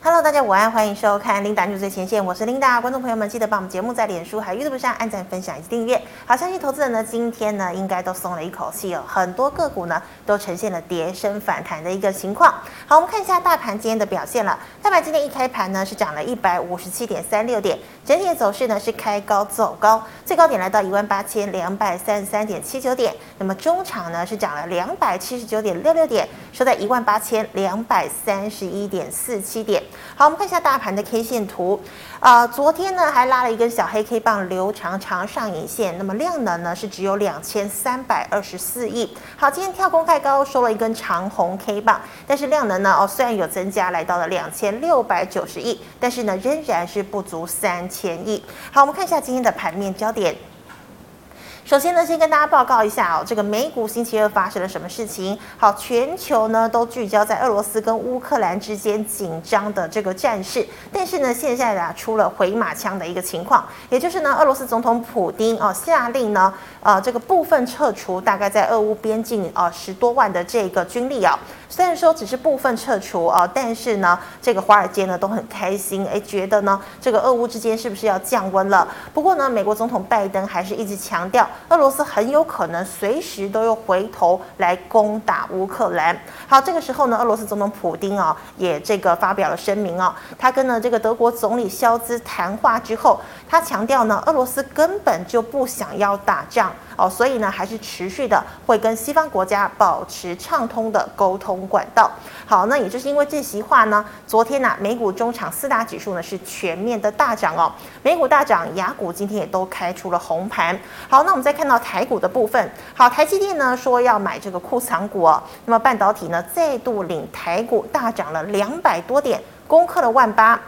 Hello，大家午安，欢迎收看 Linda News 最前线，我是 Linda。观众朋友们，记得帮我们节目在脸书还有 YouTube 上按赞、分享以及订阅。好，相信投资人呢，今天呢应该都松了一口气哦，很多个股呢都呈现了跌升反弹的一个情况。好，我们看一下大盘今天的表现了。大盘今天一开盘呢是涨了一百五十七点三六点，整体的走势呢是开高走高，最高点来到一万八千两百三十三点七九点。那么中场呢是涨了两百七十九点六六点，收在一万八千两百三十一点四七点。好，我们看一下大盘的 K 线图。呃，昨天呢还拉了一根小黑 K 棒，留长长上影线。那么量能呢是只有两千三百二十四亿。好，今天跳空开高，收了一根长红 K 棒，但是量能呢哦虽然有增加，来到了两千六百九十亿，但是呢仍然是不足三千亿。好，我们看一下今天的盘面焦点。首先呢，先跟大家报告一下哦，这个美股星期二发生了什么事情？好，全球呢都聚焦在俄罗斯跟乌克兰之间紧张的这个战事，但是呢，现在啊出了回马枪的一个情况，也就是呢，俄罗斯总统普丁哦下令呢，呃，这个部分撤除大概在俄乌边境呃十多万的这个军力啊。虽然说只是部分撤除啊，但是呢，这个华尔街呢都很开心，哎，觉得呢这个俄乌之间是不是要降温了？不过呢，美国总统拜登还是一直强调，俄罗斯很有可能随时都又回头来攻打乌克兰。好，这个时候呢，俄罗斯总统普丁啊也这个发表了声明啊，他跟呢这个德国总理肖兹谈话之后，他强调呢，俄罗斯根本就不想要打仗。哦，所以呢，还是持续的会跟西方国家保持畅通的沟通管道。好，那也就是因为这席话呢，昨天呢、美股中场四大指数呢是全面的大涨哦，美股大涨，雅股今天也都开出了红盘。好，那我们再看到台股的部分，好，台积电呢说要买这个库藏股哦，那么半导体呢再度领台股大涨了两百多点，攻克了万八。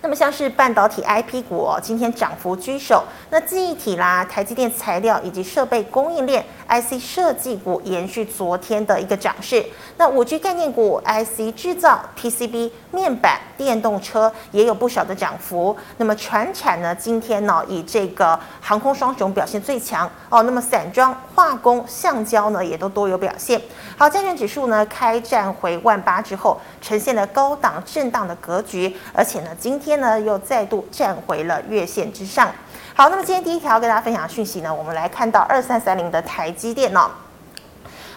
那么像是半导体 IP 股哦，今天涨幅居首。那记忆体啦、台积电材料以及设备供应链 IC 设计股延续昨天的一个涨势。那五 G 概念股 IC 制造、PCB 面板、电动车也有不少的涨幅。那么船产呢，今天呢以这个航空双雄表现最强哦。那么散装、化工、橡胶呢也都多有表现。好，加权指数呢开战回万八之后，呈现了高档震荡的格局，而且呢今天。天呢，又再度站回了月线之上。好，那么今天第一条跟大家分享的讯息呢，我们来看到二三三零的台积电哦。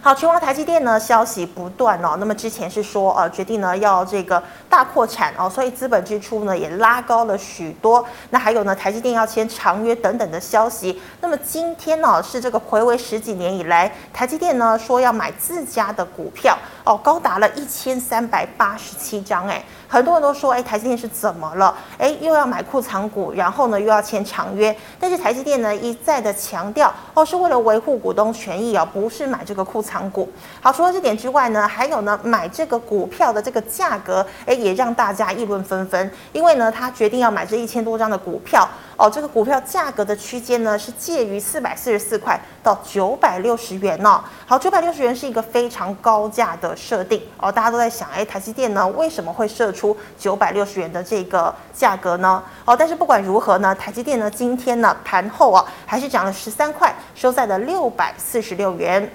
好，全网台积电呢消息不断哦。那么之前是说呃决定呢要这个大扩产哦，所以资本支出呢也拉高了许多。那还有呢台积电要签长约等等的消息。那么今天呢是这个回归十几年以来，台积电呢说要买自家的股票哦，高达了一千三百八十七张哎。很多人都说，哎，台积电是怎么了？哎，又要买库藏股，然后呢又要签长约。但是台积电呢一再的强调，哦，是为了维护股东权益啊，不是买这个库藏股。好，除了这点之外呢，还有呢买这个股票的这个价格，哎，也让大家议论纷纷。因为呢他决定要买这一千多张的股票，哦，这个股票价格的区间呢是介于四百四十四块到九百六十元呢。好，九百六十元是一个非常高价的设定哦，大家都在想，哎，台积电呢为什么会设？出九百六十元的这个价格呢？哦，但是不管如何呢，台积电呢今天呢盘后啊还是涨了十三块，收在了六百四十六元。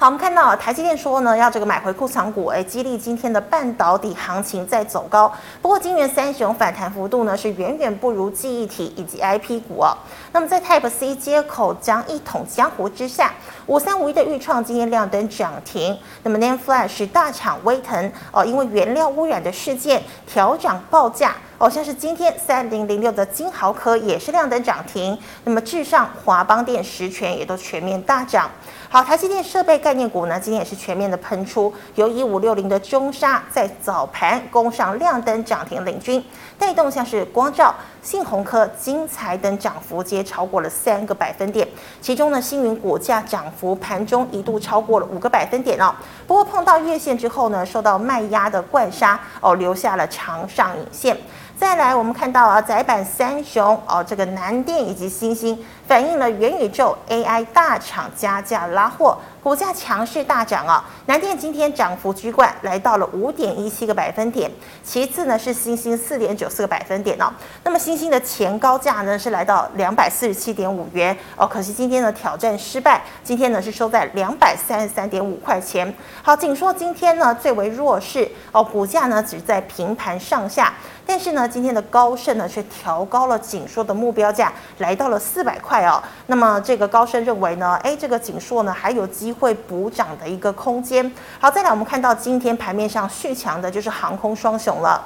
好，我们看到台积电说呢，要这个买回库藏股，哎，激励今天的半导体行情在走高。不过，晶圆三雄反弹幅度呢，是远远不如记忆体以及 IP 股哦。那么，在 Type C 接口将一统江湖之下，五三五一的钰创今天亮灯涨停。那么 n a n Flash 大厂威腾哦，因为原料污染的事件调涨报价。哦，像是今天三零零六的金豪科也是亮灯涨停，那么至上、华邦电、实权也都全面大涨。好，台积电设备概念股呢，今天也是全面的喷出，由一五六零的中沙在早盘攻上亮灯涨停领军，带动像是光照、信鸿科、精材等涨幅皆超过了三个百分点。其中呢，星云股价涨幅盘中一度超过了五个百分点哦。不过碰到月线之后呢，受到卖压的灌杀哦，留下了长上影线。再来，我们看到啊，窄板三雄哦，这个南电以及星星反映了元宇宙 AI 大厂加价拉货。股价强势大涨啊！南电今天涨幅居冠，来到了五点一七个百分点。其次呢是欣兴四点九四个百分点哦。那么欣兴的前高价呢是来到两百四十七点五元哦，可惜今天呢挑战失败，今天呢是收在两百三十三点五块钱。好，仅说今天呢最为弱势哦，股价呢只在平盘上下。但是呢，今天的高盛呢却调高了景硕的目标价，来到了四百块哦。那么这个高盛认为呢，哎，这个景硕呢还有机会补涨的一个空间。好，再来我们看到今天盘面上续强的就是航空双雄了。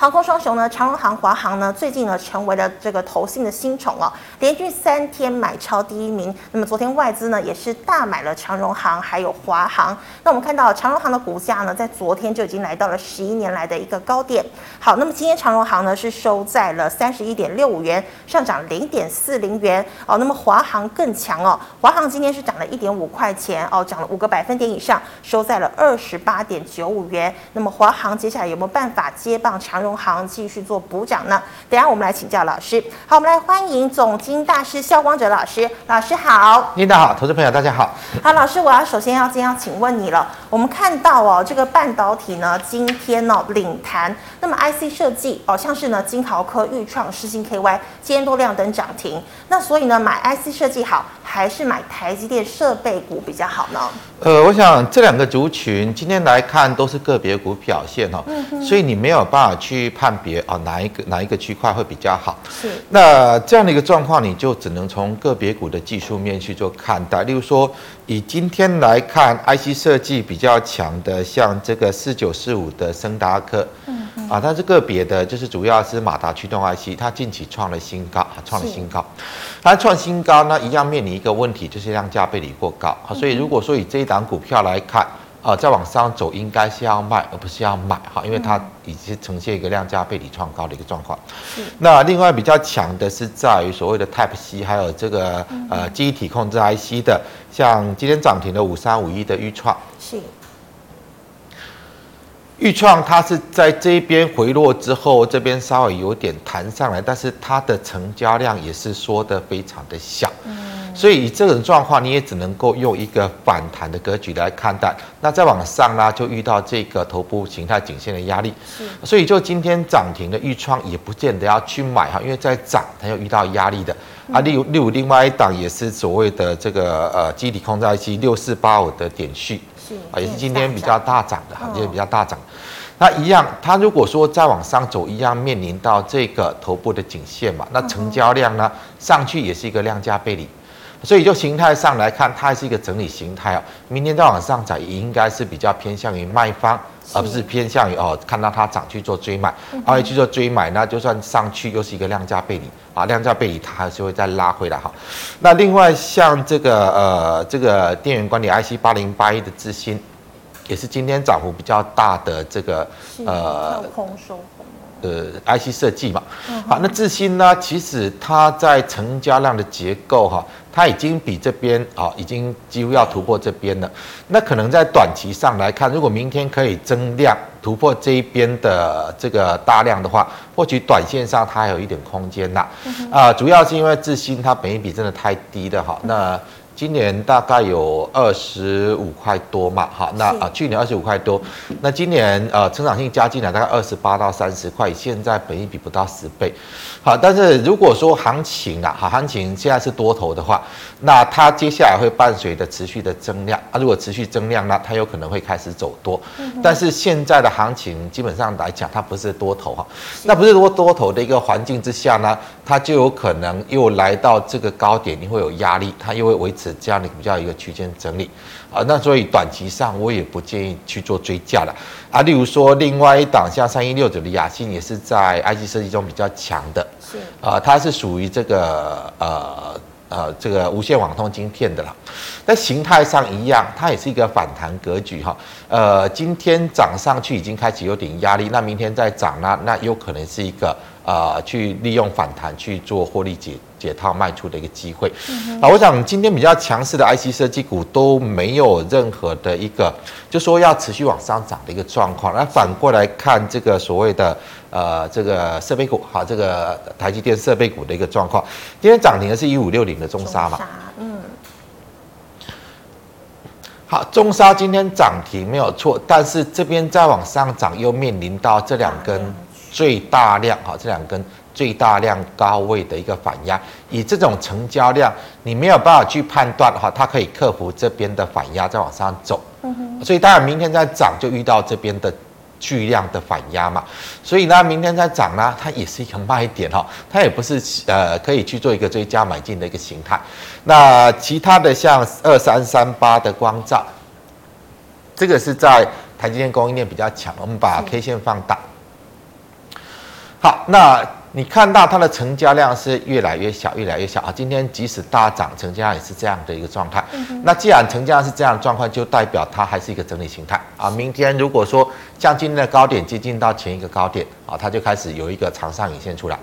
航空双雄呢，长荣航、华航呢，最近呢成为了这个投信的新宠哦，连续三天买超第一名。那么昨天外资呢也是大买了长荣航还有华航。那我们看到长荣航的股价呢，在昨天就已经来到了十一年来的一个高点。好，那么今天长荣航呢是收在了三十一点六五元，上涨零点四零元哦。那么华航更强哦，华航今天是涨了一点五块钱哦，涨了五个百分点以上，收在了二十八点九五元。那么华航接下来有没有办法接棒长荣？中行继续做补涨呢？等下我们来请教老师。好，我们来欢迎总经大师肖光哲老师。老师好，领导好，投资朋友大家好。好，老师，我要首先要先要请问你了。我们看到哦，这个半导体呢，今天呢、哦、领谈，那么 IC 设计哦，像是呢金豪科、裕创、世芯 KY，今天都亮灯涨停。那所以呢，买 IC 设计好，还是买台积电设备股比较好呢？呃，我想这两个族群今天来看都是个别股表现哦，嗯、所以你没有办法去判别啊哪一个哪一个区块会比较好。是。那这样的一个状况，你就只能从个别股的技术面去做看待。例如说，以今天来看，IC 设计比较强的，像这个四九四五的森达科，嗯嗯，啊，它是个别的，就是主要是马达驱动 IC，它近期创了新高，创了新高。它创新高呢，一样面临一个问题，就是量价背离过高。好，所以如果说以这一档股票来看，啊，再往上走应该是要卖，而不是要买哈，因为它已经呈现一个量价背离创高的一个状况。那另外比较强的是在于所谓的 Type C，还有这个呃记忆体控制 IC 的，像今天涨停的五三五一的预创。是。钰创它是在这边回落之后，这边稍微有点弹上来，但是它的成交量也是缩得非常的小。嗯。所以以这种状况，你也只能够用一个反弹的格局来看待。那再往上呢，就遇到这个头部形态颈线的压力。是。所以就今天涨停的预创，也不见得要去买哈，因为在涨，它又遇到压力的。啊，例如例如另外一档也是所谓的这个呃记忆体控制 IC 六四八五的点序。是。啊，也是今天比较大涨的哈，今天比较大涨。那一样，它如果说再往上走，一样面临到这个头部的颈线嘛，那成交量呢上去也是一个量价背离。所以就形态上来看，它还是一个整理形态哦。明天再往上涨，也应该是比较偏向于卖方，而不是偏向于哦看到它涨去做追买，而且去做追买，那就算上去又是一个量价背离啊，量价背离它还是会再拉回来哈。那另外像这个呃这个电源管理 IC 八零八一的智新，也是今天涨幅比较大的这个呃空收。呃，IC 设计嘛，好，那智新呢？其实它在成交量的结构哈，它已经比这边啊，已经几乎要突破这边了。那可能在短期上来看，如果明天可以增量突破这一边的这个大量的话，或许短线上它还有一点空间呐。啊，主要是因为智新它本益比真的太低了哈。那今年大概有二十五块多嘛，好，那啊去年二十五块多，那今年呃成长性加进来大概二十八到三十块，现在本益比不到十倍，好，但是如果说行情啊，好，行情现在是多头的话，那它接下来会伴随着持续的增量啊，如果持续增量，呢它有可能会开始走多，但是现在的行情基本上来讲，它不是多头哈，那不是多多头的一个环境之下呢，它就有可能又来到这个高点，你会有压力，它又会维持。这样的比较一个区间整理啊，那所以短期上我也不建议去做追加了啊。例如说，另外一档像三一六九的雅信也是在 IC 设计中比较强的，是啊，它是属于这个呃呃这个无线网通晶片的啦。在形态上一样，它也是一个反弹格局哈。呃，今天涨上去已经开始有点压力，那明天再涨呢，那有可能是一个呃去利用反弹去做获利解解套卖出的一个机会。啊，我想今天比较强势的 IC 设计股都没有任何的一个，就说要持续往上涨的一个状况。那反过来看这个所谓的呃这个设备股，好，这个台积电设备股的一个状况，今天涨停的是一五六零的中沙嘛，嗯。好，中沙今天涨停没有错，但是这边再往上涨，又面临到这两根最大量，哈，这两根最大量高位的一个反压，以这种成交量，你没有办法去判断，哈，它可以克服这边的反压再往上走，所以当然明天再涨就遇到这边的。巨量的反压嘛，所以呢，明天再涨呢，它也是一个卖点哈，它也不是呃可以去做一个追加买进的一个形态。那其他的像二三三八的光照，这个是在台积电供应链比较强，我们把 K 线放大。好，那。你看到它的成交量是越来越小，越来越小啊！今天即使大涨，成交量也是这样的一个状态。那既然成交量是这样的状况，就代表它还是一个整理形态啊。明天如果说像今天的高点接近到前一个高点啊，它就开始有一个长上影线出来。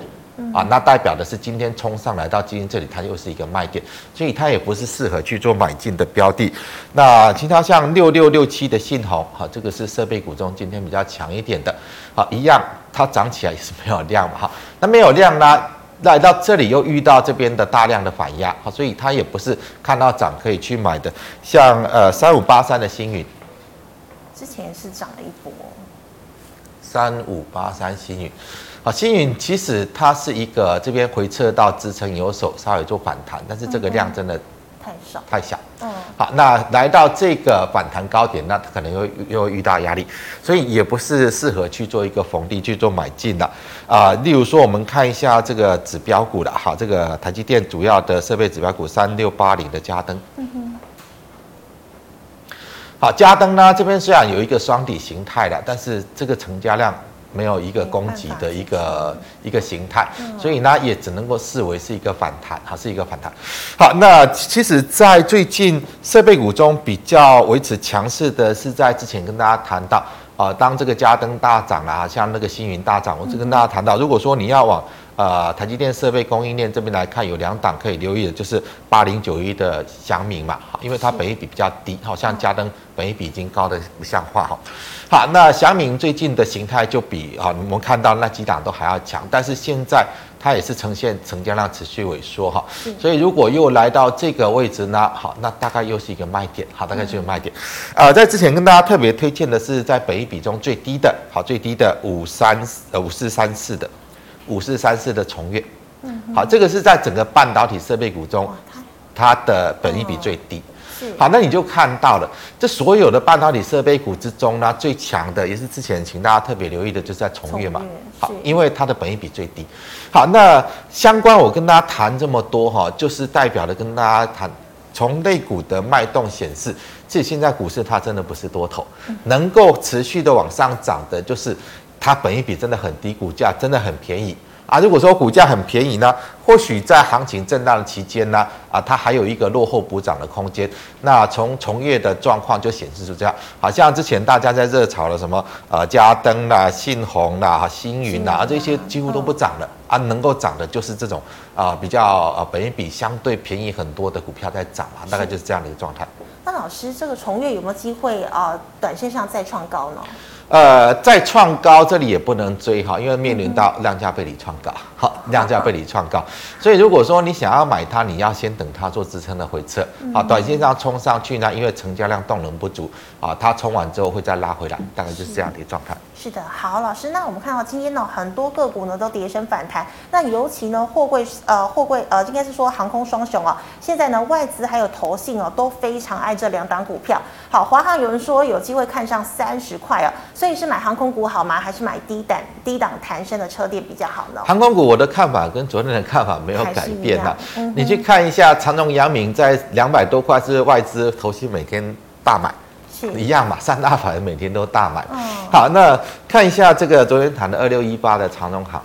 啊，那代表的是今天冲上来到今天这里，它又是一个卖点，所以它也不是适合去做买进的标的。那其他像六六六七的信鋐，哈，这个是设备股中今天比较强一点的，好，一样它涨起来也是没有量嘛，哈，那没有量呢，来到这里又遇到这边的大量的反压，好，所以它也不是看到涨可以去买的。像呃三五八三的星云，之前是涨了一波，三五八三星云。好，星云其实它是一个这边回撤到支撑有手稍微做反弹，但是这个量真的太少太小。嗯，好，那来到这个反弹高点，那它可能又又遇到压力，所以也不是适合去做一个逢低去做买进的啊。例如说，我们看一下这个指标股的，好，这个台积电主要的设备指标股三六八零的嘉登。嗯哼。好，嘉登呢这边虽然有一个双底形态的，但是这个成交量。没有一个攻击的一个一个形态，所以呢也只能够视为是一个反弹，哈，是一个反弹。好，那其实，在最近设备股中比较维持强势的是在之前跟大家谈到，啊，当这个嘉登大涨啊，像那个星云大涨，我就跟大家谈到，如果说你要往呃台积电设备供应链这边来看，有两档可以留意的，就是八零九一的祥明嘛，因为它本益比比较低，好像嘉登本益比已经高的不像话哈。好，那祥明最近的形态就比啊，我们看到那几档都还要强，但是现在它也是呈现成交量持续萎缩哈，所以如果又来到这个位置呢，好，那大概又是一个卖点，好，大概就是卖点。呃，在之前跟大家特别推荐的是在本益比中最低的，好，最低的五三呃五四三四的五四三四的重越，嗯，好，这个是在整个半导体设备股中，它的本益比最低。好，那你就看到了，这所有的半导体设备股之中呢，最强的也是之前请大家特别留意的，就是在重越嘛。好，因为它的本益比最低。好，那相关我跟大家谈这么多哈，就是代表了跟大家谈，从类股的脉动显示，其实现在股市它真的不是多头，能够持续的往上涨的，就是它本一比真的很低，股价真的很便宜。啊，如果说股价很便宜呢，或许在行情震荡的期间呢，啊，它还有一个落后补涨的空间。那从从业的状况就显示出这样，好像之前大家在热炒的什么呃嘉登啦、信鸿啦、星云啦，啊，这些几乎都不涨了啊，能够涨的就是这种啊比较呃本一比相对便宜很多的股票在涨啊，大概就是这样的一个状态。那老师，这个重月有没有机会啊，短线上再创高呢？呃，再创高，这里也不能追哈，因为面临到量价背离创高，好，量价背离创高，所以如果说你想要买它，你要先等它做支撑的回撤，好，短线上冲上去呢，因为成交量动能不足啊，它冲完之后会再拉回来，大概就是这样的一个状态。是的，好，老师，那我们看到今天呢，很多个股呢都跌升反弹，那尤其呢，货柜呃，货柜呃，应该是说航空双雄啊，现在呢，外资还有投信哦，都非常爱这两档股票。好，华航有人说有机会看上三十块哦，所以是买航空股好吗？还是买低档低档弹升的车店比较好呢？航空股我的看法跟昨天的看法没有改变啊，嗯、你去看一下长荣、阳明在两百多块是外资投信每天大买。一样嘛，三大法人每天都大买。哦、好，那看一下这个昨天谈的二六一八的长荣行。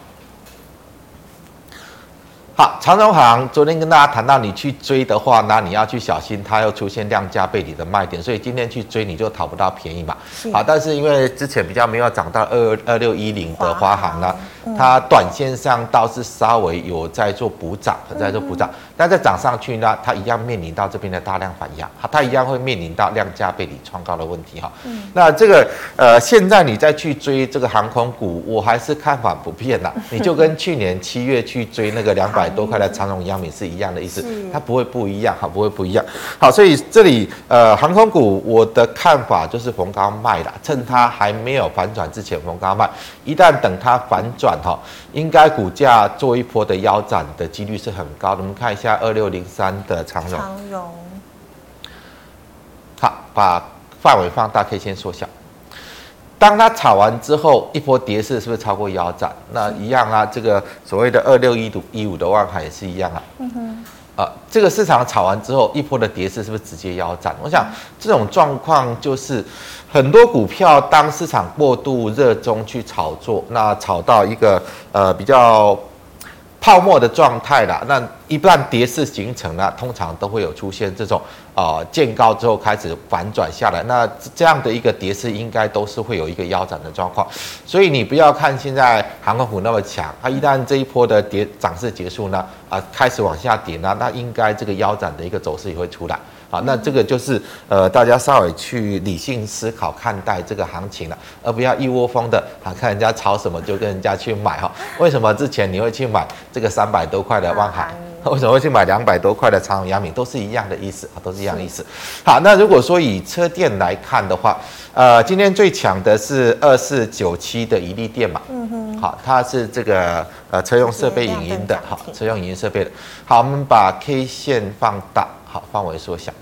好，长荣行昨天跟大家谈到，你去追的话，那你要去小心，它又出现量价背离的卖点，所以今天去追你就讨不到便宜嘛。好，但是因为之前比较没有涨到二二六一零的华航呢，航它短线上倒是稍微有在做补涨，在做补涨，但在涨上去呢，它一样面临到这边的大量反压，它一样会面临到量价背离创高的问题哈。嗯那这个呃，现在你再去追这个航空股，我还是看法不变啦。你就跟去年七月去追那个两百多块的长荣、阳明是一样的意思，它不会不一样哈，不会不一样。好，所以这里呃，航空股我的看法就是逢高卖啦，趁它还没有反转之前逢高卖，一旦等它反转哈，应该股价做一波的腰斩的几率是很高的。我们看一下二六零三的长荣，长荣，好，把范围放大，可以先缩小。当它炒完之后，一波跌势是不是超过腰斩？那一样啊，这个所谓的二六一五一五的万海也是一样啊。嗯哼。啊，这个市场炒完之后，一波的跌势是不是直接腰斩？我想这种状况就是很多股票当市场过度热衷去炒作，那炒到一个呃比较。泡沫的状态啦，那一旦跌势形成了，通常都会有出现这种啊见高之后开始反转下来，那这样的一个跌势应该都是会有一个腰斩的状况，所以你不要看现在航空股那么强，它一旦这一波的跌涨势结束呢，啊开始往下跌呢，那应该这个腰斩的一个走势也会出来。好，那这个就是呃，大家稍微去理性思考看待这个行情了，而不要一窝蜂的啊，看人家炒什么就跟人家去买哈。为什么之前你会去买这个三百多块的万海？为什么会去买两百多块的长荣、阳明？都是一样的意思啊，都是一样的意思。好，那如果说以车店来看的话，呃，今天最强的是二四九七的一利电嘛，嗯哼，好，它是这个呃车用设备影音的，好，车用影音设备的。好，我们把 K 线放大。好，范围缩小。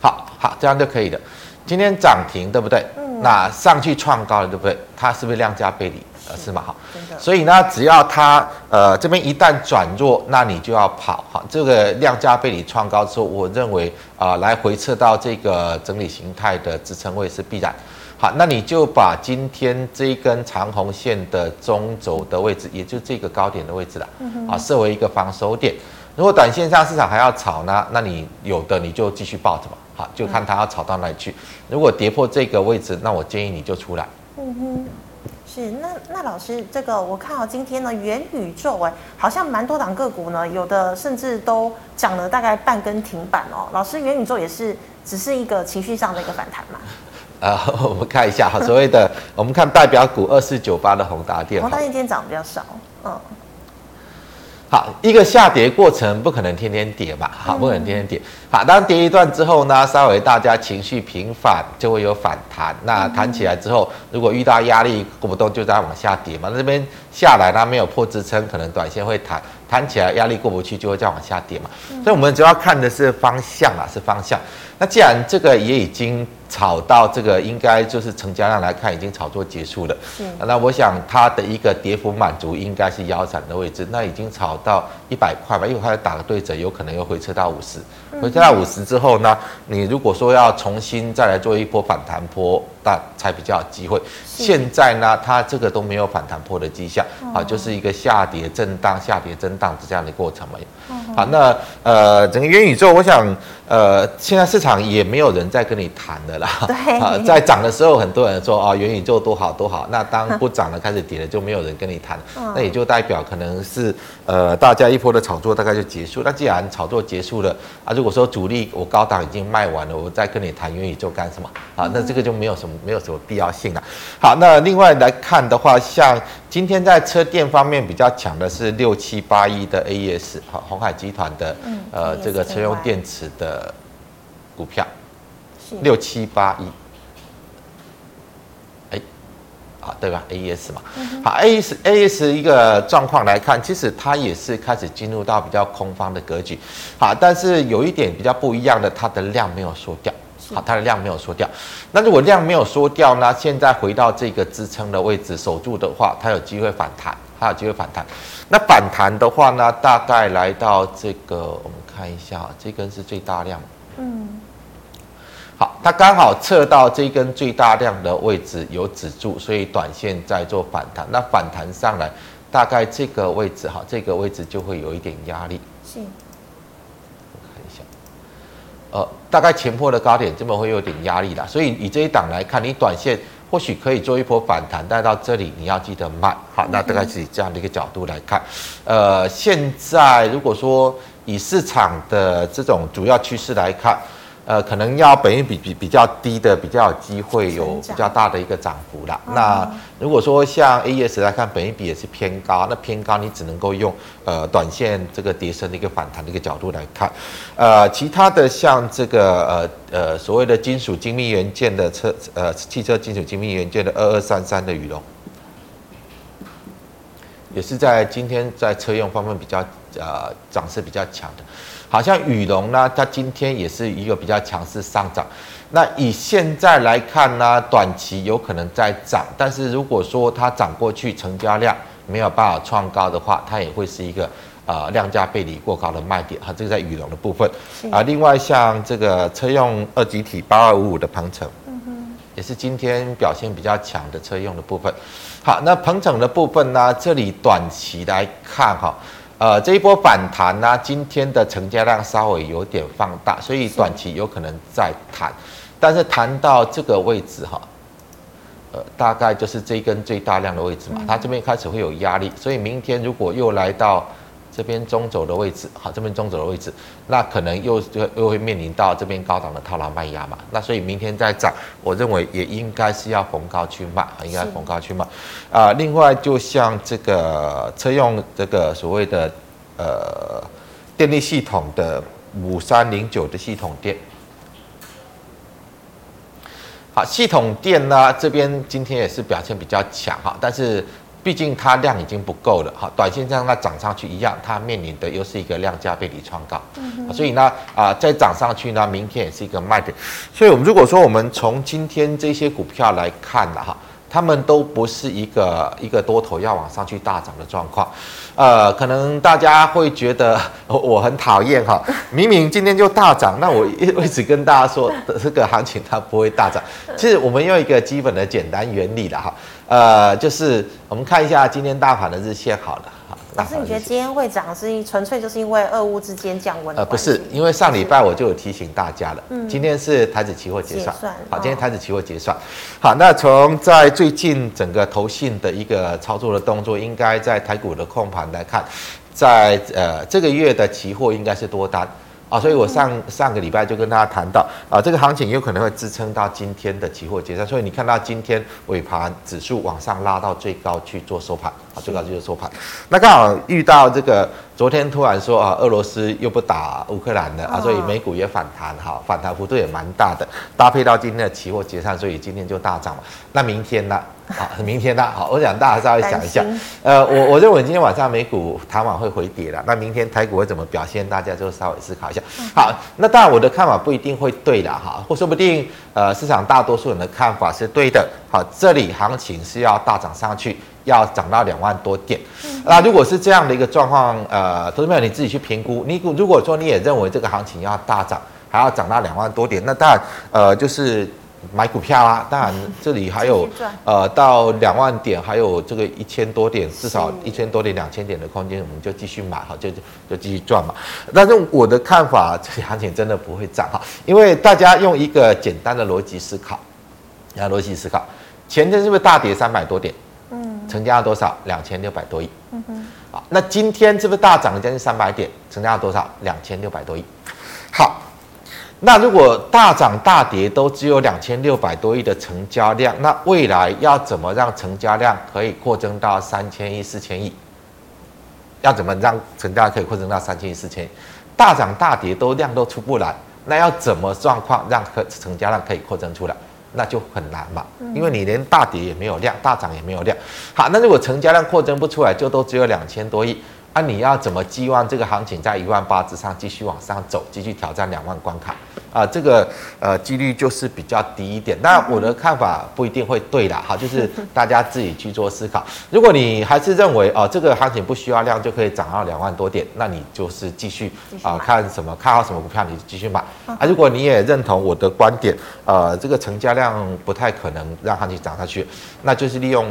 好好，这样就可以了。今天涨停，对不对？嗯。那上去创高了，对不对？它是不是量价背离？呃，是吗？好。所以呢，只要它呃这边一旦转弱，那你就要跑。哈，这个量价背离创高之后，我认为啊、呃，来回测到这个整理形态的支撑位是必然。好，那你就把今天这一根长红线的中轴的位置，也就是这个高点的位置了，啊，设为一个防守点。如果短线上市场还要炒呢，那你有的你就继续抱着吧，好，就看它要炒到哪里去。如果跌破这个位置，那我建议你就出来。嗯哼，是那那老师，这个我看到今天呢，元宇宙哎，好像蛮多档个股呢，有的甚至都涨了大概半根停板哦。老师，元宇宙也是只是一个情绪上的一个反弹嘛？呃，我们看一下哈，所谓的我们看代表股二四九八的宏达电，宏达电今天涨比较少，嗯。好，一个下跌过程不可能天天跌嘛，好，不可能天天跌。好，当跌一段之后呢，稍微大家情绪平反，就会有反弹。那弹起来之后，如果遇到压力过不动，就再往下跌嘛。那这边下来它，没有破支撑，可能短线会弹，弹起来压力过不去，就会再往下跌嘛。所以，我们主要看的是方向啊，是方向。那既然这个也已经。炒到这个应该就是成交量来看已经炒作结束了，是。那我想它的一个跌幅满足应该是腰斩的位置，那已经炒到一百块吧，因为它打个对折，有可能又回撤到五十，回撤到五十之后呢，你如果说要重新再来做一波反弹波，那才比较有机会。现在呢，它这个都没有反弹波的迹象，啊，就是一个下跌震荡、下跌震荡这样的过程嘛。好，那呃，整个元宇宙，我想呃，现在市场也没有人在跟你谈的啦。对啊，在涨的时候，很多人说啊，元宇宙多好多好。那当不涨了，开始跌了，就没有人跟你谈。那也就代表可能是呃，大家一波的炒作大概就结束。那既然炒作结束了啊，如果说主力我高档已经卖完了，我再跟你谈元宇宙干什么啊？那这个就没有什么没有什么必要性了。好，那另外来看的话，像今天在车电方面比较强的是六七八一的 AES，好，鸿海集团的呃这个车用电池的股票。六七八一，对吧？AES 嘛，好，AES，AES 一个状况来看，其实它也是开始进入到比较空方的格局，好，但是有一点比较不一样的，它的量没有缩掉，好，它的量没有缩掉。那如果量没有缩掉呢？现在回到这个支撑的位置守住的话，它有机会反弹，它有机会反弹。那反弹的话呢，大概来到这个，我们看一下，这根是最大量，嗯。好，它刚好测到这根最大量的位置有止住，所以短线在做反弹。那反弹上来，大概这个位置哈，这个位置就会有一点压力。是，我看一下，呃，大概前波的高点这么会有点压力啦。所以以这一档来看，你短线或许可以做一波反弹，但到这里你要记得卖。好，那大概是以这样的一个角度来看。呃，现在如果说以市场的这种主要趋势来看。呃，可能要本益比比比较低的，比较有机会有比较大的一个涨幅啦。那如果说像 AES 来看，本益比也是偏高，那偏高你只能够用呃短线这个跌升的一个反弹的一个角度来看。呃，其他的像这个呃呃所谓的金属精密元件的车呃汽车金属精密元件的二二三三的羽绒，也是在今天在车用方面比较呃涨势比较强的。好像裕隆呢，它今天也是一个比较强势上涨。那以现在来看呢，短期有可能在涨，但是如果说它涨过去，成交量没有办法创高的话，它也会是一个呃量价背离过高的卖点。哈，这个在羽绒的部分啊。另外像这个车用二极体八二五五的鹏程，也是今天表现比较强的车用的部分。好，那鹏程的部分呢，这里短期来看哈。呃，这一波反弹呢、啊，今天的成交量稍微有点放大，所以短期有可能再弹，但是弹到这个位置哈，呃，大概就是这一根最大量的位置嘛，它这边开始会有压力，所以明天如果又来到。这边中轴的位置，好，这边中轴的位置，那可能又又又会面临到这边高档的套牢卖压嘛，那所以明天再涨，我认为也应该是要逢高去卖，应该逢高去卖，啊，另外就像这个车用这个所谓的呃电力系统的五三零九的系统电，好，系统电呢这边今天也是表现比较强哈，但是。毕竟它量已经不够了，哈，短线上它涨上去一样，它面临的又是一个量价背离创高，嗯，所以呢，啊，再涨上去呢，明天也是一个卖点。所以，我们如果说我们从今天这些股票来看的哈，他们都不是一个一个多头要往上去大涨的状况，呃，可能大家会觉得 我很讨厌哈，明明今天就大涨，那我一一直跟大家说的这个行情它不会大涨。其实我们用一个基本的简单原理了哈。呃，就是我们看一下今天大盘的日线好了，老师，你觉得今天会涨是纯粹就是因为俄乌之间降温？呃，不是，因为上礼拜我就有提醒大家了，嗯，今天是台指期货结算，算，好，今天台指期货结算，好，那从在最近整个投信的一个操作的动作，应该在台股的控盘来看，在呃这个月的期货应该是多单。啊，所以我上上个礼拜就跟大家谈到啊，这个行情有可能会支撑到今天的期货结算，所以你看到今天尾盘指数往上拉到最高去做收盘，啊，最高去做收盘，那刚好遇到这个。昨天突然说啊，俄罗斯又不打乌克兰了啊，所以美股也反弹哈，反弹幅度也蛮大的，搭配到今天的期货结算，所以今天就大涨了。那明天呢？好，明天呢？好，我想大家稍微想一下，呃，我我认为今天晚上美股谈完会回跌了，那明天台股会怎么表现？大家就稍微思考一下。好，那当然我的看法不一定会对的哈，或说不定呃市场大多数人的看法是对的。好，这里行情是要大涨上去。要涨到两万多点，那如果是这样的一个状况，呃，投资朋友你自己去评估。你如果说你也认为这个行情要大涨，还要涨到两万多点，那当然，呃，就是买股票啦。当然这里还有，呃，到两万点还有这个一千多点，至少一千多点、两千点的空间，我们就继续买哈，就就继续赚嘛。但是我的看法，这个行情真的不会涨哈，因为大家用一个简单的逻辑思考，啊，逻辑思考，前天是不是大跌三百多点？嗯成交了多少？两千六百多亿。嗯哼。好，那今天是不是大涨了将近三百点？成交了多少？两千六百多亿。好，那如果大涨大跌都只有两千六百多亿的成交量，那未来要怎么让成交量可以扩增到三千亿、四千亿？要怎么让成交量可以扩增到三千亿、四千亿？大涨大跌都量都出不来，那要怎么状况让可成交量可以扩增出来？那就很难嘛，因为你连大跌也没有量，大涨也没有量。好，那如果成交量扩增不出来，就都只有两千多亿，那、啊、你要怎么寄望这个行情在一万八之上继续往上走，继续挑战两万关卡？啊，这个呃几率就是比较低一点。那我的看法不一定会对啦，哈，就是大家自己去做思考。如果你还是认为哦、呃、这个行情不需要量就可以涨到两万多点，那你就是继续啊、呃、看什么看好什么股票你继续买啊。如果你也认同我的观点，呃，这个成交量不太可能让行情涨上去，那就是利用。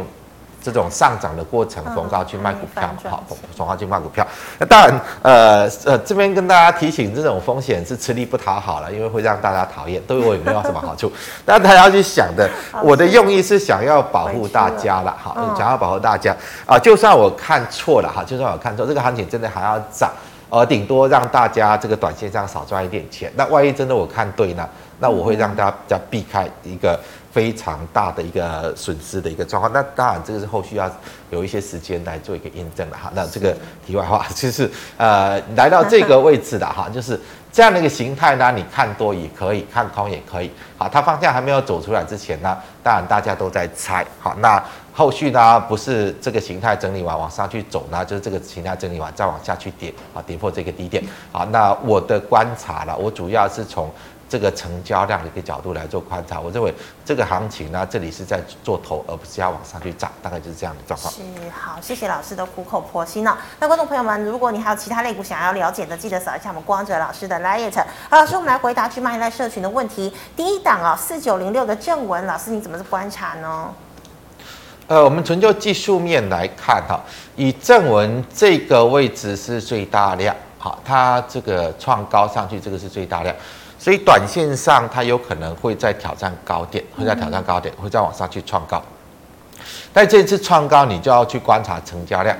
这种上涨的过程，逢高去卖股票，嗯、好，逢高去卖股票。那当然，呃呃，这边跟大家提醒，这种风险是吃力不讨好了，因为会让大家讨厌，对我也没有什么好处。但大家要去想的，我的用意是想要保护大家了，好，想要保护大家啊、呃。就算我看错了哈，就算我看错，这个行情真的还要涨，呃，顶多让大家这个短线上少赚一点钱。那万一真的我看对呢？那我会让大家避开一个。非常大的一个损失的一个状况，那当然这个是后续要有一些时间来做一个验证的哈。那这个题外话就是呃来到这个位置的哈，就是这样的一个形态呢，你看多也可以，看空也可以。好，它方向还没有走出来之前呢，当然大家都在猜。好，那后续呢不是这个形态整理完往上去走呢，就是这个形态整理完再往下去跌啊，跌破这个低点。好，那我的观察了，我主要是从。这个成交量的一个角度来做观察，我认为这个行情呢，这里是在做头，而不是要往上去涨，大概就是这样的状况。是，好，谢谢老师的苦口婆心哦。那观众朋友们，如果你还有其他类股想要了解的，记得扫一下我们光哲老师的 LINE。好，老师，我们来回答去卖赖社群的问题。第一档啊、哦，四九零六的正文，老师你怎么观察呢？呃，我们纯就技术面来看哈，以正文这个位置是最大量，好，它这个创高上去，这个是最大量。所以短线上它有可能会再挑战高点，会再挑战高点，会再往上去创高。但这次创高，你就要去观察成交量。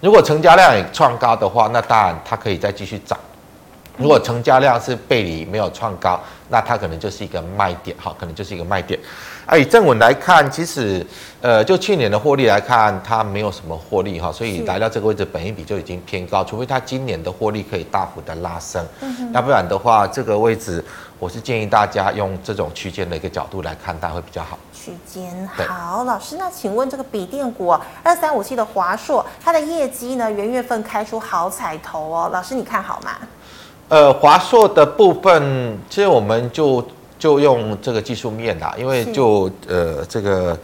如果成交量也创高的话，那当然它可以再继续涨。如果成交量是背离没有创高，那它可能就是一个卖点，好，可能就是一个卖点。而以正文来看，其实，呃，就去年的获利来看，它没有什么获利哈，所以来到这个位置，本一比就已经偏高，除非它今年的获利可以大幅的拉升，要不然的话，这个位置我是建议大家用这种区间的一个角度来看待会比较好。区间好，老师，那请问这个笔电股二三五七的华硕，它的业绩呢，元月份开出好彩头哦，老师你看好吗？呃，华硕的部分，其实我们就。就用这个技术面啦，因为就呃这个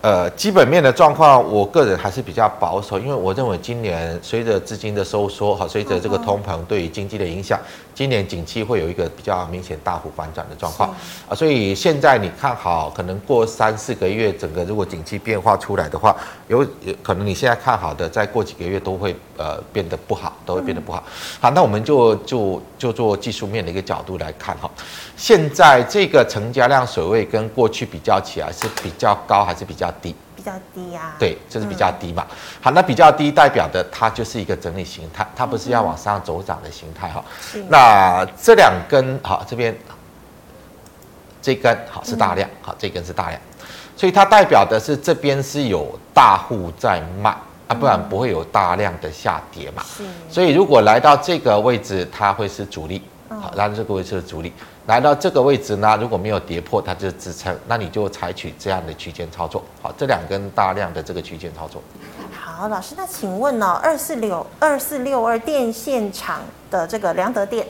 呃基本面的状况，我个人还是比较保守，因为我认为今年随着资金的收缩，和，随着这个通膨对于经济的影响。今年景气会有一个比较明显大幅反转的状况啊，所以现在你看好，可能过三四个月，整个如果景气变化出来的话，有有可能你现在看好的，再过几个月都会呃变得不好，都会变得不好。好，那我们就就就做技术面的一个角度来看哈，现在这个成交量水位跟过去比较起来是比较高还是比较低？比较低呀、啊，对，就是比较低嘛。好，那比较低代表的它就是一个整理形态，它不是要往上走涨的形态哈。那这两根好，这边这根好是大量，好这根是大量，所以它代表的是这边是有大户在卖啊，不然不会有大量的下跌嘛。所以如果来到这个位置，它会是主力。好，来到这个位置是主力。来到这个位置呢，如果没有跌破，它就支撑，那你就采取这样的区间操作。好，这两根大量的这个区间操作。好，老师，那请问呢、二四六二四六二电线厂的这个良德电。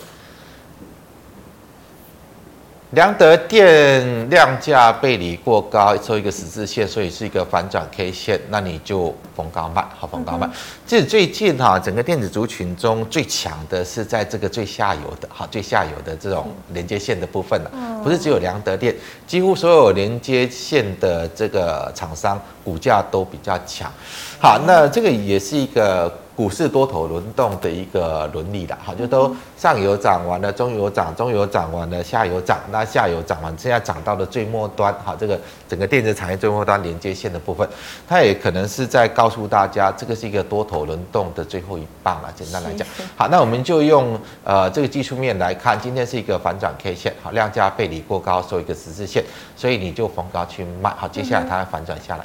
良德电量价背离过高，收一个十字线，所以是一个反转 K 线，那你就逢高卖，好，逢高卖。其实最近哈，整个电子族群中最强的是在这个最下游的，哈，最下游的这种连接线的部分了，不是只有良德电，几乎所有连接线的这个厂商股价都比较强。好，那这个也是一个。股市多头轮动的一个伦理的，好，就都上游涨完了，中游涨，中游涨完了，下游涨，那下游涨完，现在涨到了最末端，好，这个整个电子产业最末端连接线的部分，它也可能是在告诉大家，这个是一个多头轮动的最后一棒了。简单来讲，好，那我们就用呃这个技术面来看，今天是一个反转 K 线，好，量价背离过高，收一个十字线，所以你就逢高去卖，好，接下来它会反转下来。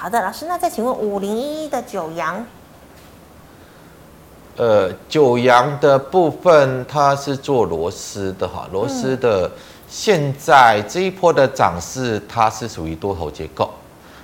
好的，老师，那再请问五零一一的九阳。呃，九阳的部分，它是做螺丝的哈，螺丝的现在这一波的涨势，它是属于多头结构。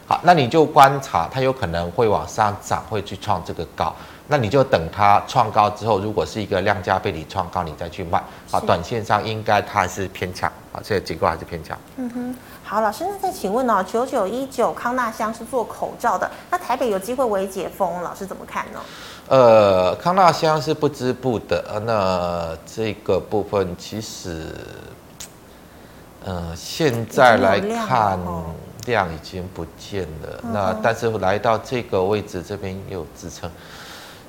好，那你就观察，它有可能会往上涨，会去创这个高。那你就等它创高之后，如果是一个量价背离创高，你再去卖。好，短线上应该它还是偏强，好，这个结构还是偏强。嗯哼，好，老师，那再请问哦，九九一九康纳香是做口罩的，那台北有机会微解封，老师怎么看呢？呃，康纳香是不织布的，那这个部分其实，呃，现在来看，量已经不见了。嗯、那但是来到这个位置，这边又有支撑。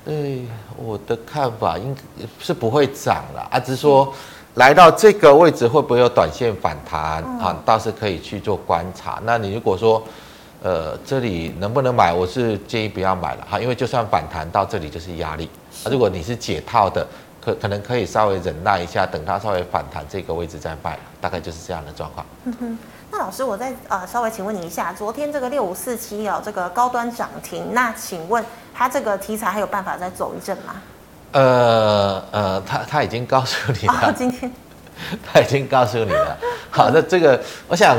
对，我的看法应该是不会涨了啊，只是说来到这个位置会不会有短线反弹、嗯、啊？倒是可以去做观察。那你如果说，呃，这里能不能买？我是建议不要买了哈，因为就算反弹到这里就是压力。啊，如果你是解套的，可可能可以稍微忍耐一下，等它稍微反弹这个位置再卖，大概就是这样的状况。嗯哼，那老师，我再呃稍微请问你一下，昨天这个六五四七哦，这个高端涨停，那请问它这个题材还有办法再走一阵吗？呃呃，他他已经告诉你了，哦、今天 他已经告诉你了。好，那这个我想。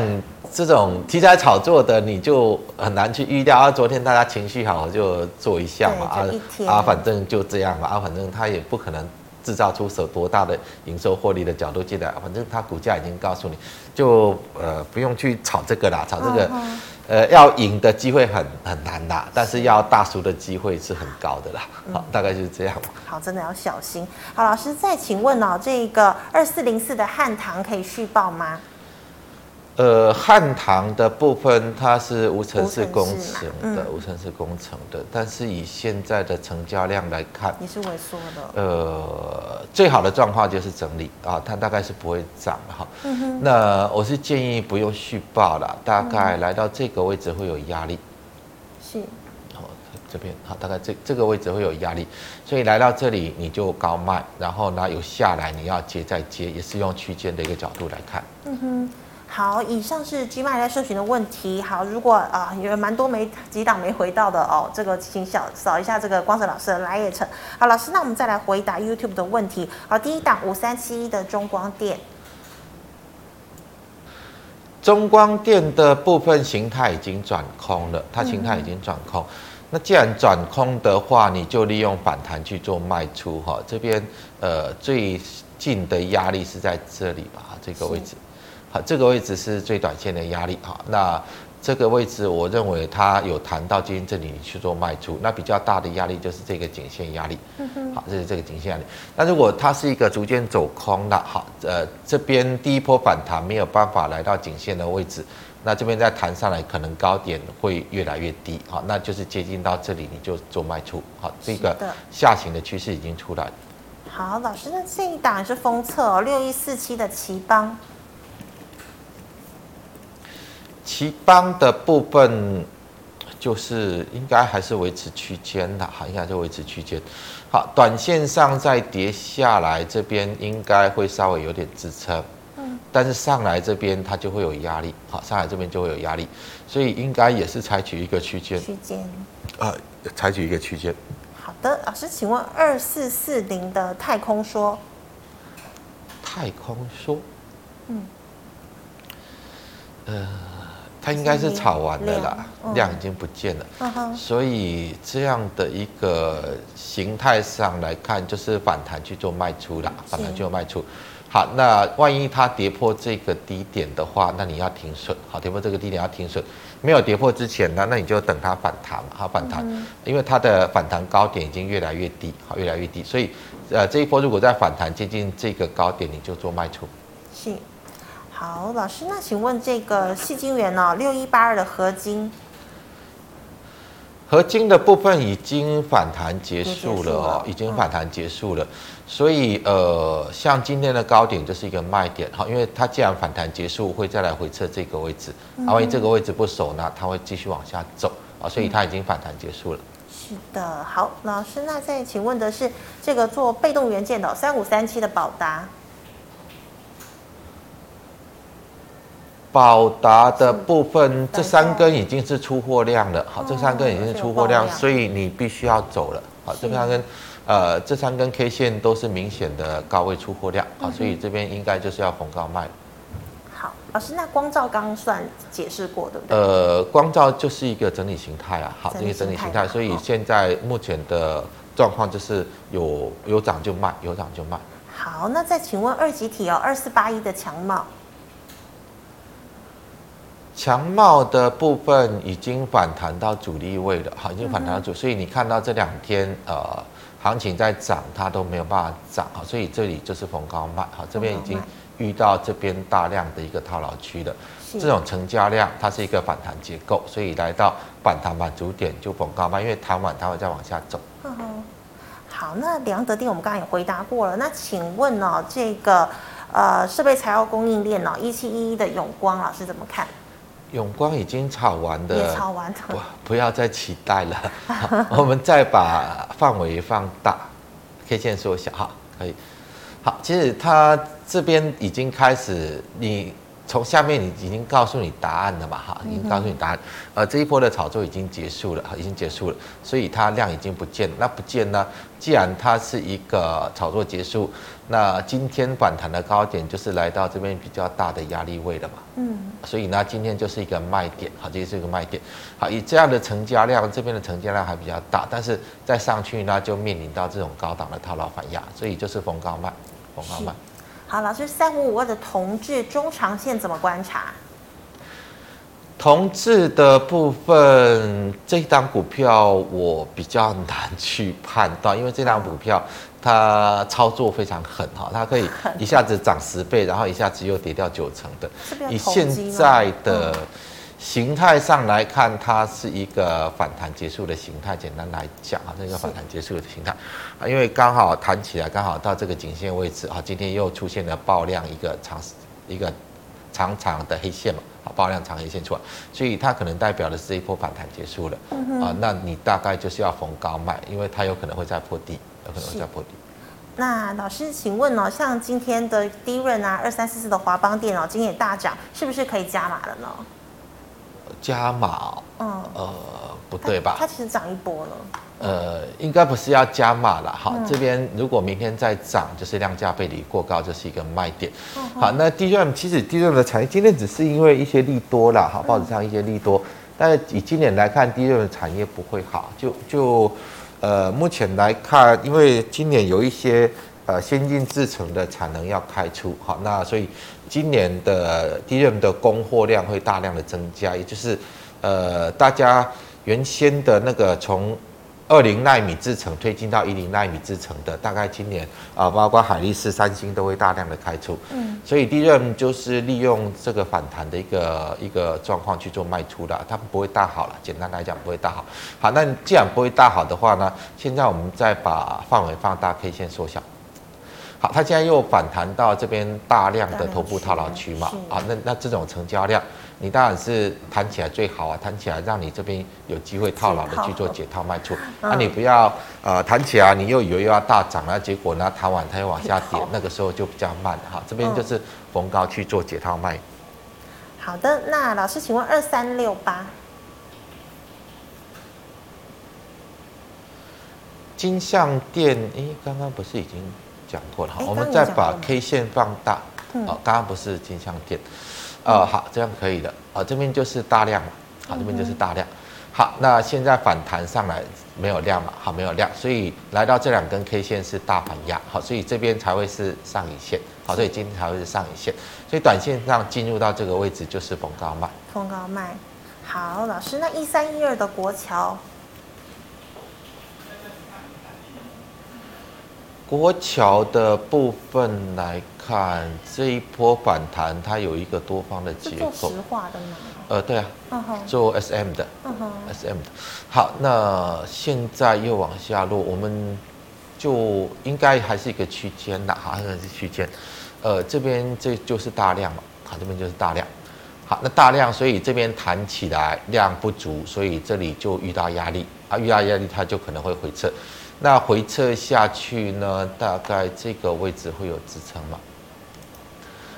这种题材炒作的，你就很难去预料啊。昨天大家情绪好，就做一下嘛啊啊，反正就这样嘛啊，反正他也不可能制造出手多大的营收获利的角度进来，反正他股价已经告诉你，就呃不用去炒这个啦，炒这个、uh. 呃要赢的机会很很难啦，但是要大输的机会是很高的啦。好，大概就是这样。好，真的要小心。好，老师再请问哦，这个二四零四的汉唐可以续报吗？呃，汉唐的部分它是无尘室工程的，无尘室工程的，但是以现在的成交量来看，也是萎缩的。呃，最好的状况就是整理啊，它大概是不会涨哈。嗯，那我是建议不用续报了，大概来到这个位置会有压力。是。好，这边好，大概这这个位置会有压力，所以来到这里你就高卖，然后呢有下来你要接再接，也是用区间的一个角度来看。嗯哼。好，以上是 G 麦在社群的问题。好，如果啊、呃、有蛮多没几档没回到的哦，这个请小扫一下这个光泽老师的来也成。好，老师，那我们再来回答 YouTube 的问题。好，第一档五三七一的中光电，中光电的部分形态已经转空了，它形态已经转空。嗯、那既然转空的话，你就利用反弹去做卖出哈。这边呃最近的压力是在这里吧，这个位置。好，这个位置是最短线的压力哈。那这个位置，我认为它有弹到今天这里，你去做卖出。那比较大的压力就是这个颈线压力。嗯好，这是这个颈线压力。那如果它是一个逐渐走空的，好，呃，这边第一波反弹没有办法来到颈线的位置，那这边再弹上来，可能高点会越来越低。好，那就是接近到这里，你就做卖出。好，这个下行的趋势已经出来了。好，老师，那这一档是封测哦，六一四七的奇邦。頎邦的部分就是应该还是维持区间的哈，应该是维持区间。好，短线上再跌下来，这边应该会稍微有点支撑。嗯，但是上来这边它就会有压力，好，上来这边就会有压力，所以应该也是采取一个区间。区间。呃，采取一个区间。好的，老师，请问二四四零的太空说。太空说。嗯。呃。它应该是炒完了啦，量，量已经不见了，嗯，所以这样的一个形态上来看，就是反弹去做卖出啦，反弹就卖出。好，那万一它跌破这个低点的话，那你要停损。好，跌破这个低点要停损。没有跌破之前呢，那你就等它反弹嘛。好，反弹，因为它的反弹高点已经越来越低，好，越来越低。所以，呃，这一波如果再反弹接近这个高点，你就做卖出。是。好，老师，那请问这个矽晶圆呢？六一八二的合金，合金的部分已经反弹结束了哦，已经反弹结束了。所以呃，像今天的高点就是一个卖点哈，因为它既然反弹结束，会再来回测这个位置，啊，万一这个位置不守呢，它会继续往下走啊，所以它已经反弹结束了。是的，好，老师，那再请问的是这个做被动元件的三五三七的宝达。宝达的部分，这三根已经是出货量了。好，这三根已经是出货量，所以你必须要走了。好，这三根，呃，这三根 K 线都是明显的高位出货量。好，所以这边应该就是要逢高卖。好，老师，那光照刚算解释过，对不对？呃，光照就是一个整理形态啊。好，这个整理形态，所以现在目前的状况就是有有涨就卖，有涨就卖。好，那再请问二级体哦，二四八一的强茂。强茂的部分已经反弹到主力位了，好，已经反弹到主，所以你看到这两天呃行情在涨，它都没有办法涨，好，所以这里就是逢高卖，好，这边已经遇到这边大量的一个套牢区了，是这种成交量它是一个反弹结构，所以来到反弹满足点就逢高卖，因为弹完它会再往下走。嗯哼，好，那梁德定我们刚刚也回答过了，那请问呢、哦，这个呃设备材料供应链呢、哦，一七一一的永光老师怎么看？永光已经炒完的，炒完了，不不要再期待了。我们再把范围放大，K 线缩小哈，可以。好，其实它这边已经开始，你从下面你已经告诉你答案了嘛哈，已经告诉你答案。呃，这一波的炒作已经结束了，已经结束了，所以它量已经不见了。那不见呢？既然它是一个炒作结束，那今天反弹的高点就是来到这边比较大的压力位了嘛。嗯。所以呢，今天就是一个卖点，好，这是一个卖点。好，以这样的成交量，这边的成交量还比较大，但是再上去呢，就面临到这种高档的套牢反压，所以就是逢高卖逢高卖。好，老师，三五五二的同志中长线怎么观察？同志的部分，这档股票我比较难去判断，因为这档股票它操作非常狠哈，它可以一下子涨十倍，然后一下子又跌掉九成的。以现在的。形态上来看，它是一个反弹结束的形态。简单来讲啊，这个反弹结束的形态啊，因为刚好弹起来，刚好到这个颈线位置啊，今天又出现了爆量一个长一个长长的黑线嘛，啊，爆量长黑线出来，所以它可能代表的是一波反弹结束了啊。那你大概就是要逢高卖，因为它有可能会再破底，有可能会再破底。那老师，请问哦，像今天的低润啊，二三四四的华邦电哦，今天也大涨，是不是可以加码了呢？加码，嗯，呃，不对吧？它其实涨一波了。呃，应该不是要加码了，好，嗯、这边如果明天再涨，就是量价背离过高，这是一个卖点。嗯、好，那 DRAM 其实 DRAM 的产业今天只是因为一些利多了，哈，报纸上一些利多，嗯、但是以今年来看，DRAM 的产业不会好，就就呃，目前来看，因为今年有一些呃先进制程的产能要开出，好，那所以。今年的 DRAM 的供货量会大量的增加，也就是，呃，大家原先的那个从二零纳米制程推进到一零纳米制程的，大概今年啊，包括海力士、三星都会大量的开出。嗯，所以 DRAM 就是利用这个反弹的一个一个状况去做卖出的，它不会大好了。简单来讲，不会大好。好，那既然不会大好的话呢，现在我们再把范围放大，K 线缩小。好，它现在又反弹到这边大量的头部套牢区嘛？啊，那那这种成交量，你当然是弹起来最好啊，弹起来让你这边有机会套牢的去做解套卖出。那、嗯啊、你不要呃弹起来，你又以为又要大涨了，结果呢弹完它又往下跌，那个时候就比较慢哈。这边就是逢高去做解套卖。好的，那老师请问二三六八金像店，哎，刚刚不是已经？讲过了，好，我们再把 K 线放大。哦，刚刚不是金像电，呃，好，这样可以的。啊，这边就是大量嘛，好，这边就是大量。好，那现在反弹上来没有量嘛？好，没有量，所以来到这两根 K 线是大反压，好，所以这边才会是上影线，好，所以今天才会是上影线，所以短线上进入到这个位置就是逢高卖。逢高卖，好，老师，那一三一二的国桥。国桥的部分来看，这一波反弹它有一个多方的结构。做石化的吗？呃，对啊，做 SM 的，嗯、哼 SM 的。好，那现在又往下落，我们就应该还是一个区间的，好，还是区间。呃，这边这就是大量嘛，好，这边就是大量。好，那大量，所以这边弹起来量不足，所以这里就遇到压力啊，遇到压力它就可能会回撤。那回撤下去呢？大概这个位置会有支撑嘛？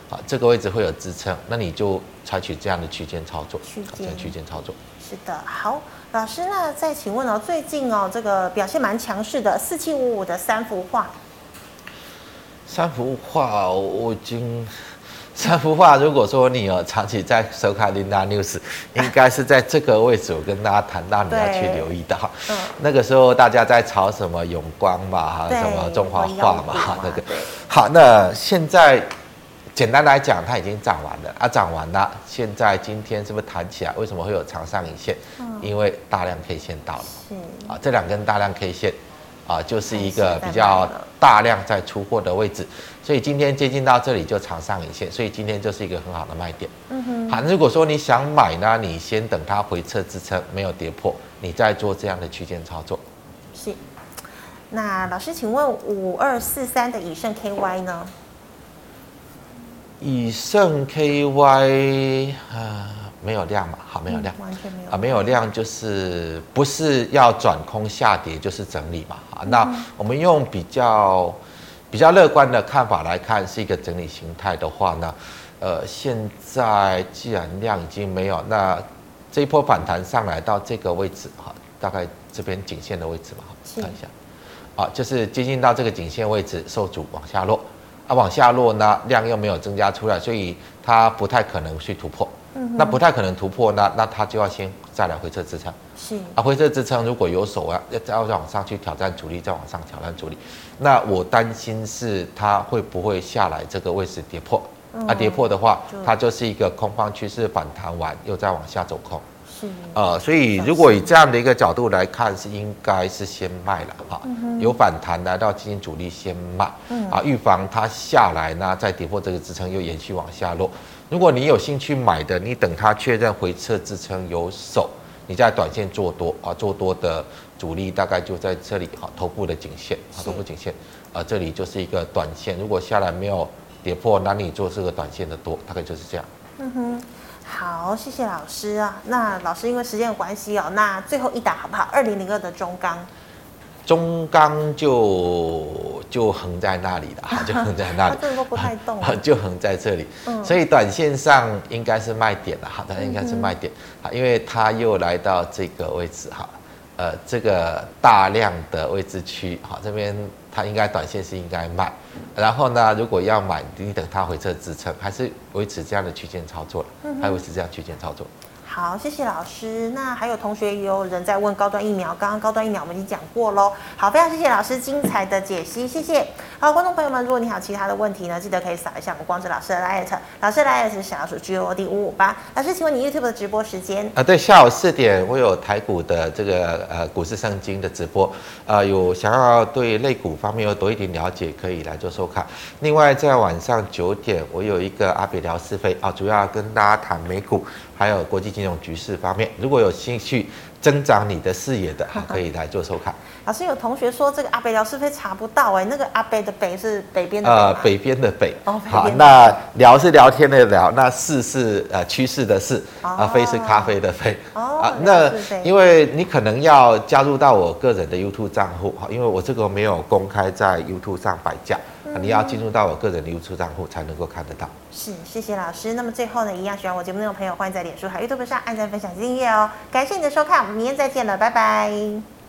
好，这个位置会有支撑，那你就采取这样的区间操作。区间区间操作。是的，好，老师，那再请问哦，最近哦，这个表现蛮强势的四七五五的三幅画。三幅画，我已经。三幅画，如果说你有长期在收看 Linda News，应该是在这个位置，我跟大家谈到你要去留意到。嗯。那个时候大家在炒什么永光嘛，哈，什么中华画嘛，哈，那个。好，那现在简单来讲，它已经涨完了啊，涨完了。现在今天是不是弹起来？为什么会有长上影线？嗯。因为大量 K 线到了。是。啊，这两根大量 K 线，啊，就是一个比较大量在出货的位置，所以今天接近到这里就长上影线，所以今天就是一个很好的卖点。嗯哼，好，如果说你想买呢，你先等它回撤支撑没有跌破，你再做这样的区间操作。是。那老师，请问五二四三的以盛 KY 呢？以盛 KY 啊，没有量嘛？好，没有量，嗯、完全没有啊，没有量就是不是要转空下跌，就是整理嘛。啊，那我们用比较比较乐观的看法来看，是一个整理形态的话呢，呃，现在既然量已经没有，那这一波反弹上来到这个位置哈，大概这边颈线的位置嘛，看一下。啊，就是接近到这个颈线位置受阻往下落，啊，往下落呢，量又没有增加出来，所以它不太可能去突破。嗯，那不太可能突破那，那它就要先再来回撤支撑。是。啊，回撤支撑如果有手啊，要再往上去挑战阻力，再往上挑战阻力，那我担心是它会不会下来这个位置跌破？啊，跌破的话，它就是一个空方趋势反弹完又再往下走空。是。呃，所以如果以这样的一个角度来看，是应该是先卖了哈，有反弹来到基金主力先卖，啊，预防它下来呢，再跌破这个支撑又延续往下落。如果你有兴趣买的，你等它确认回撤支撑有手，你在短线做多啊，做多的主力大概就在这里哈，头部的颈线啊，头部颈线啊，这里就是一个短线，如果下来没有跌破，那你做这个短线的多，大概就是这样。嗯哼。好，谢谢老师啊。那老师因为时间的关系哦，那最后一打好不好？二零零二的中钢，中钢就就横在那里了哈，就横在那里，它都不太动，就横在这里。嗯，所以短线上应该是卖点了，好的，应该是卖点啊，因为它又来到这个位置哈。呃，这个大量的位置区，好，这边它应该短线是应该卖，然后呢，如果要买，你等它回撤支撑，还是维持这样的区间操作，还维持这样区间操作。好，谢谢老师。那还有同学也有人在问高端疫苗，刚刚高端疫苗我们已经讲过喽。好，非常谢谢老师精彩的解析，谢谢。好，观众朋友们，如果你还有其他的问题呢，记得可以扫一下我们光之老师的 LINE，老师的 LINE 是小老鼠 G O D 五五八。老师，请问你 YouTube 的直播时间？啊，对，下午四点我有台股的这个呃股市圣经的直播，呃，有想要对类股方面有多一点了解，可以来做收看。另外在晚上九点我有一个阿比聊是非啊，主要跟大家谈美股。还有国际金融局势方面，如果有兴趣增长你的视野的，可以来做收看。老师有同学说这个阿北聊是非查不到哎，那个阿北的北是北边的呃北边的北。哦，好，那聊是聊天的聊，那势是呃趋势的势，啊非是咖啡的非。哦，啊，那因为你可能要加入到我个人的 YouTube 账户哈，因为我这个没有公开在 YouTube 上摆架。你要进入到我个人流出账户才能够看得到。是，谢谢老师。那么最后呢，一样喜欢我节目内容的朋友，欢迎在脸书还有 YouTube 上按赞、分享、订阅哦。感谢你的收看，我们明天再见了，拜拜。